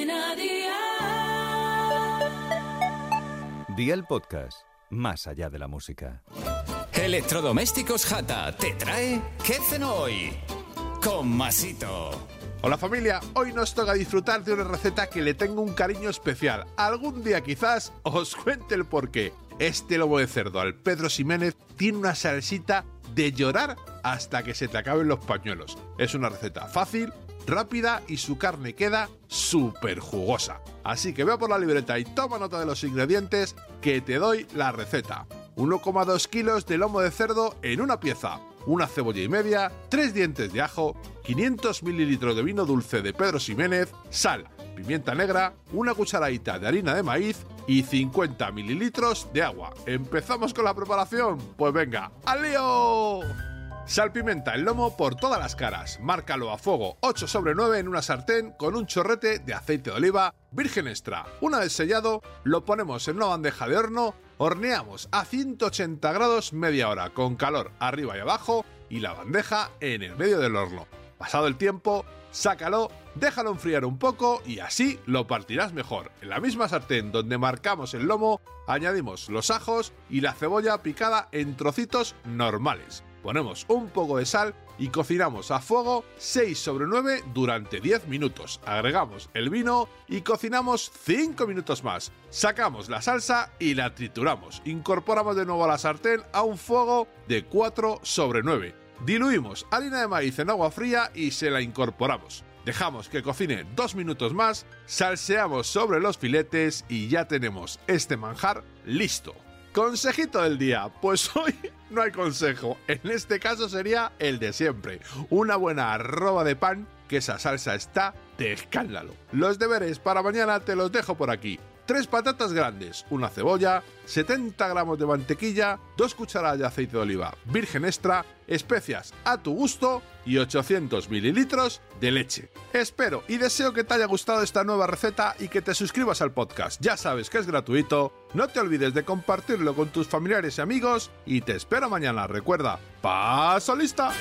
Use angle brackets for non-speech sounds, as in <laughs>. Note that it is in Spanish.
Cadena Dial. Día el podcast, más allá de la música. Electrodomésticos Jata te trae ¿Qué cenó hoy? Con Masito. Hola familia, hoy nos toca disfrutar de una receta que le tengo un cariño especial. Algún día quizás os cuente el porqué. Este lobo de cerdo al Pedro Ximénez tiene una salsita de llorar hasta que se te acaben los pañuelos. Es una receta fácil, rápida y su carne queda súper jugosa. Así que ve por la libreta y toma nota de los ingredientes que te doy la receta. 1,2 kilos de lomo de cerdo en una pieza, una cebolla y media, 3 dientes de ajo, 500 mililitros de vino dulce de Pedro Ximénez, sal, pimienta negra, una cucharadita de harina de maíz y 50 mililitros de agua. ¿Empezamos con la preparación? Pues venga, ¡al lío! Salpimenta el lomo por todas las caras. Márcalo a fuego 8 sobre 9 en una sartén con un chorrete de aceite de oliva virgen extra. Una vez sellado, lo ponemos en una bandeja de horno, horneamos a 180 grados media hora con calor arriba y abajo y la bandeja en el medio del horno. Pasado el tiempo, sácalo, déjalo enfriar un poco y así lo partirás mejor. En la misma sartén donde marcamos el lomo, añadimos los ajos y la cebolla picada en trocitos normales. Ponemos un poco de sal y cocinamos a fuego 6 sobre 9 durante 10 minutos. Agregamos el vino y cocinamos 5 minutos más. Sacamos la salsa y la trituramos. Incorporamos de nuevo a la sartén a un fuego de 4 sobre 9. Diluimos harina de maíz en agua fría y se la incorporamos. Dejamos que cocine 2 minutos más, salseamos sobre los filetes y ya tenemos este manjar listo. Consejito del día, pues <laughs> hoy no hay consejo, en este caso sería el de siempre, una buena arroba de pan, que esa salsa está de escándalo. Los deberes para mañana te los dejo por aquí. 3 patatas grandes, una cebolla, 70 gramos de mantequilla, 2 cucharadas de aceite de oliva virgen extra, especias a tu gusto y 800 mililitros de leche. Espero y deseo que te haya gustado esta nueva receta y que te suscribas al podcast. Ya sabes que es gratuito, no te olvides de compartirlo con tus familiares y amigos y te espero mañana. Recuerda, paso lista.